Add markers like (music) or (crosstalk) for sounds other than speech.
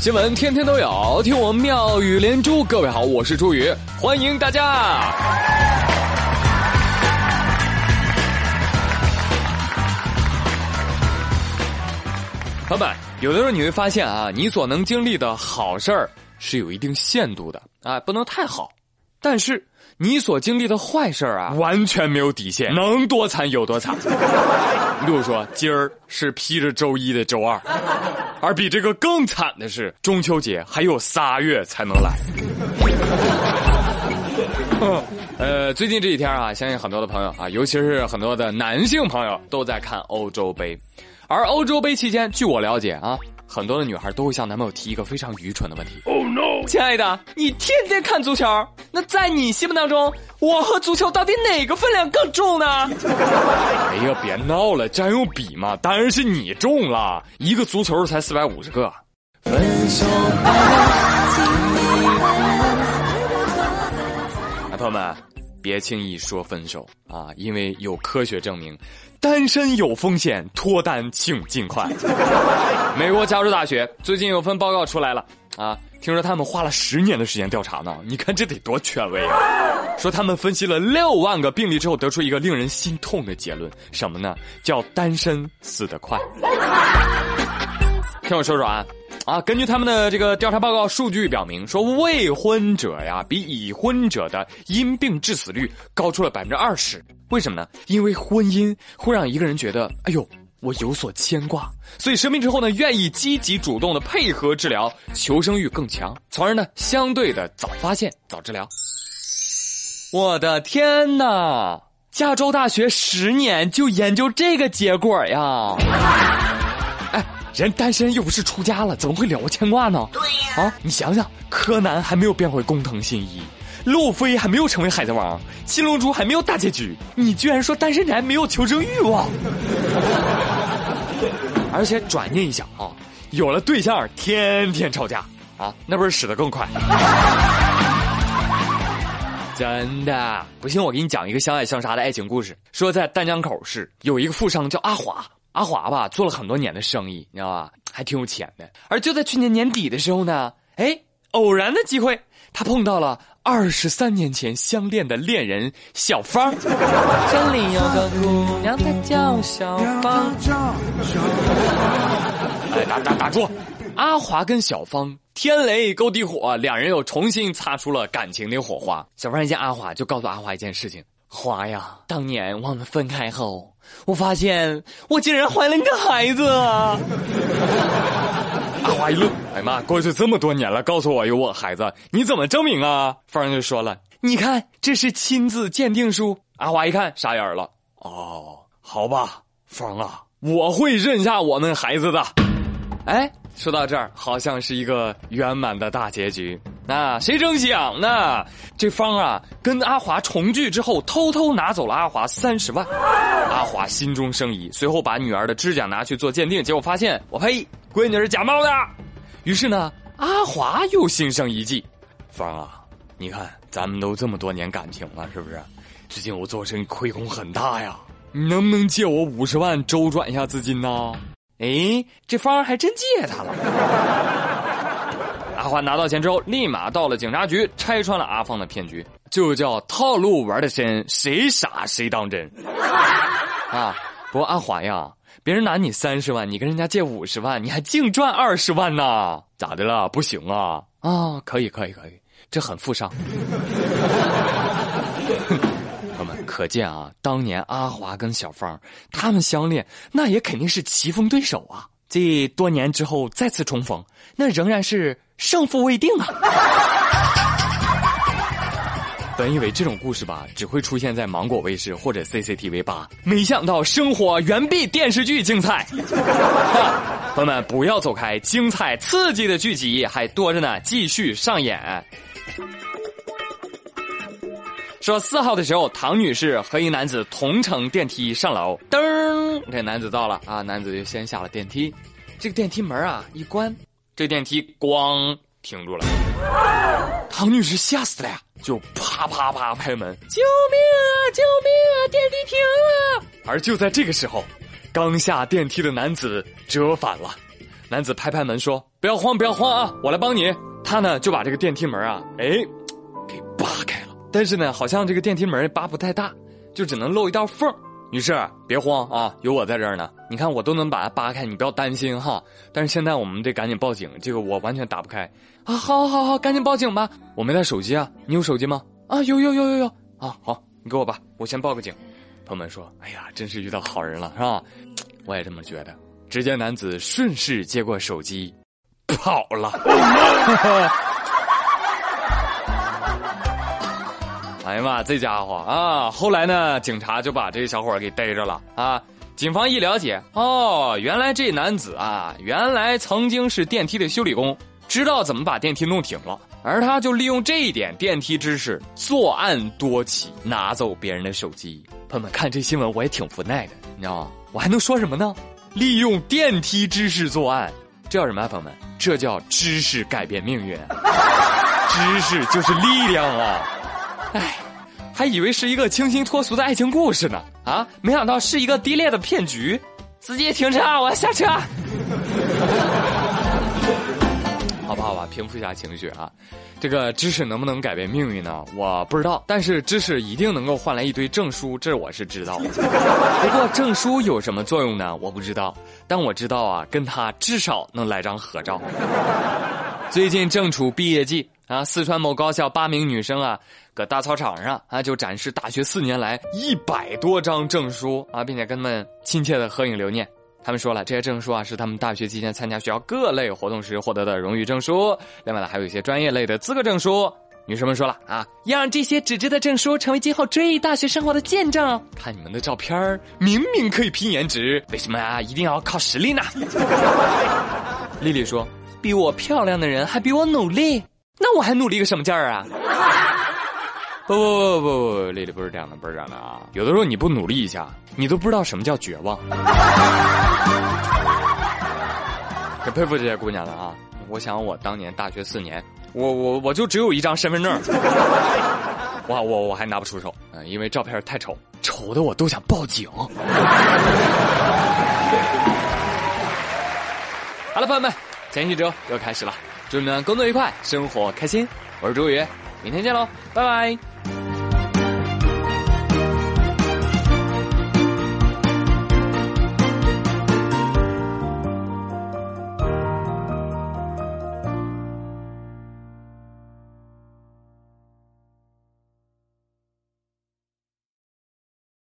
新闻天天都有，听我妙语连珠。各位好，我是朱宇，欢迎大家。朋友们，有的时候你会发现啊，你所能经历的好事儿是有一定限度的啊，不能太好。但是你所经历的坏事儿啊，完全没有底线，能多惨有多惨。(laughs) 比如说，今儿是披着周一的周二，而比这个更惨的是，中秋节还有仨月才能来。(laughs) 呃，最近这几天啊，相信很多的朋友啊，尤其是很多的男性朋友都在看欧洲杯。而欧洲杯期间，据我了解啊，很多的女孩都会向男朋友提一个非常愚蠢的问题：Oh no，亲爱的，你天天看足球，那在你心目当中，我和足球到底哪个分量更重呢？哎呀，别闹了，占用比嘛，当然是你重了，一个足球才四百五十个。分手 (laughs) 朋友们，别轻易说分手啊，因为有科学证明。单身有风险，脱单请尽快。(laughs) 美国加州大学最近有份报告出来了啊，听说他们花了十年的时间调查呢，你看这得多权威啊！(laughs) 说他们分析了六万个病例之后，得出一个令人心痛的结论，什么呢？叫单身死得快。(laughs) 听我说说啊。啊，根据他们的这个调查报告数据表明，说未婚者呀比已婚者的因病致死率高出了百分之二十。为什么呢？因为婚姻会让一个人觉得，哎呦，我有所牵挂，所以生病之后呢，愿意积极主动的配合治疗，求生欲更强，从而呢，相对的早发现早治疗。我的天哪！加州大学十年就研究这个结果呀！人单身又不是出家了，怎么会了无牵挂呢？对呀，啊，你想想，柯南还没有变回工藤新一，路飞还没有成为海贼王，七龙珠还没有大结局，你居然说单身宅没有求生欲望？(laughs) 而且转念一想啊，有了对象天天吵架啊，那不是死得更快？(laughs) 真的，不信我给你讲一个相爱相杀的爱情故事。说在丹江口市有一个富商叫阿华。阿华吧，做了很多年的生意，你知道吧？还挺有钱的。而就在去年年底的时候呢，哎，偶然的机会，他碰到了二十三年前相恋的恋人小芳。这里有个姑娘，她叫小芳。哎，打打打住！阿华跟小芳天雷勾地火，两人又重新擦出了感情的火花。小芳一见阿华，就告诉阿华一件事情。华呀，当年我们分开后，我发现我竟然怀了你的孩子。阿华一愣，哎妈，过去这么多年了，告诉我有我孩子，你怎么证明啊？凤儿就说了，你看这是亲子鉴定书。阿华一看傻眼了，哦，好吧，凤啊，我会认下我们孩子的。哎。说到这儿，好像是一个圆满的大结局。那谁成想呢？这方啊，跟阿华重聚之后，偷偷拿走了阿华三十万。阿华心中生疑，随后把女儿的指甲拿去做鉴定，结果发现，我呸，闺女是假冒的。于是呢，阿华又心生一计。方啊，你看咱们都这么多年感情了，是不是？最近我做生意亏空很大呀，你能不能借我五十万周转一下资金呢？哎，这方还真借他了。阿华拿到钱之后，立马到了警察局，拆穿了阿芳的骗局，就叫套路玩的深，谁傻谁当真。啊，不过阿华呀，别人拿你三十万，你跟人家借五十万，你还净赚二十万呢？咋的了？不行啊？啊，可以可以可以，这很富商。(laughs) 朋友们可见啊，当年阿华跟小芳他们相恋，那也肯定是棋逢对手啊。这多年之后再次重逢，那仍然是胜负未定啊。(laughs) 本以为这种故事吧，只会出现在芒果卫视或者 CCTV 八，没想到生活远比电视剧精彩。(laughs) 朋友们，不要走开，精彩刺激的剧集还多着呢，继续上演。说四号的时候，唐女士和一男子同乘电梯上楼，噔，这男子到了啊，男子就先下了电梯，这个电梯门啊一关，这电梯咣停住了，唐女士吓死了呀，就啪啪啪拍门，救命啊，救命啊，电梯停了！而就在这个时候，刚下电梯的男子折返了，男子拍拍门说：“不要慌，不要慌啊，我来帮你。他呢就把这个电梯门啊，哎，给扒开了。但是呢，好像这个电梯门扒不太大，就只能露一道缝。女士，别慌啊，有我在这儿呢。你看我都能把它扒开，你不要担心哈。但是现在我们得赶紧报警，这个我完全打不开啊。好，好，好，赶紧报警吧。我没带手机啊，你有手机吗？啊，有，有，有，有，有。啊，好，你给我吧，我先报个警。朋友们说，哎呀，真是遇到好人了，是吧？我也这么觉得。只见男子顺势接过手机。跑了！(laughs) 哎呀妈，这家伙啊！后来呢，警察就把这小伙给逮着了啊！警方一了解，哦，原来这男子啊，原来曾经是电梯的修理工，知道怎么把电梯弄停了，而他就利用这一点电梯知识作案多起，拿走别人的手机。朋友们看这新闻，我也挺无奈的，你知道吗？我还能说什么呢？利用电梯知识作案。这叫什么，朋友们？这叫知识改变命运，知识就是力量啊！哎，还以为是一个清新脱俗的爱情故事呢，啊，没想到是一个低劣的骗局。司机停车，我要下车。(laughs) 好吧，好吧，平复一下情绪啊。这个知识能不能改变命运呢？我不知道，但是知识一定能够换来一堆证书，这我是知道。(laughs) 不过证书有什么作用呢？我不知道，但我知道啊，跟他至少能来张合照。最近正处毕业季啊，四川某高校八名女生啊，搁大操场上啊就展示大学四年来一百多张证书啊，并且跟他们亲切的合影留念。他们说了，这些证书啊是他们大学期间参加学校各类活动时获得的荣誉证书。另外呢，还有一些专业类的资格证书。女生们说了啊，要让这些纸质的证书成为今后追忆大学生活的见证。看你们的照片明明可以拼颜值，为什么啊一定要靠实力呢？(laughs) 丽丽说，比我漂亮的人还比我努力，那我还努力个什么劲儿啊？不不不不不，丽丽不是这样的，不是这样的啊！有的时候你不努力一下，你都不知道什么叫绝望。很佩服这些姑娘了啊！我想我当年大学四年，我我我就只有一张身份证，哇我我还拿不出手，嗯，因为照片太丑，丑的我都想报警。好了，朋友们，前一周又开始了，祝你们工作愉快，生活开心。我是朱宇，明天见喽，拜拜。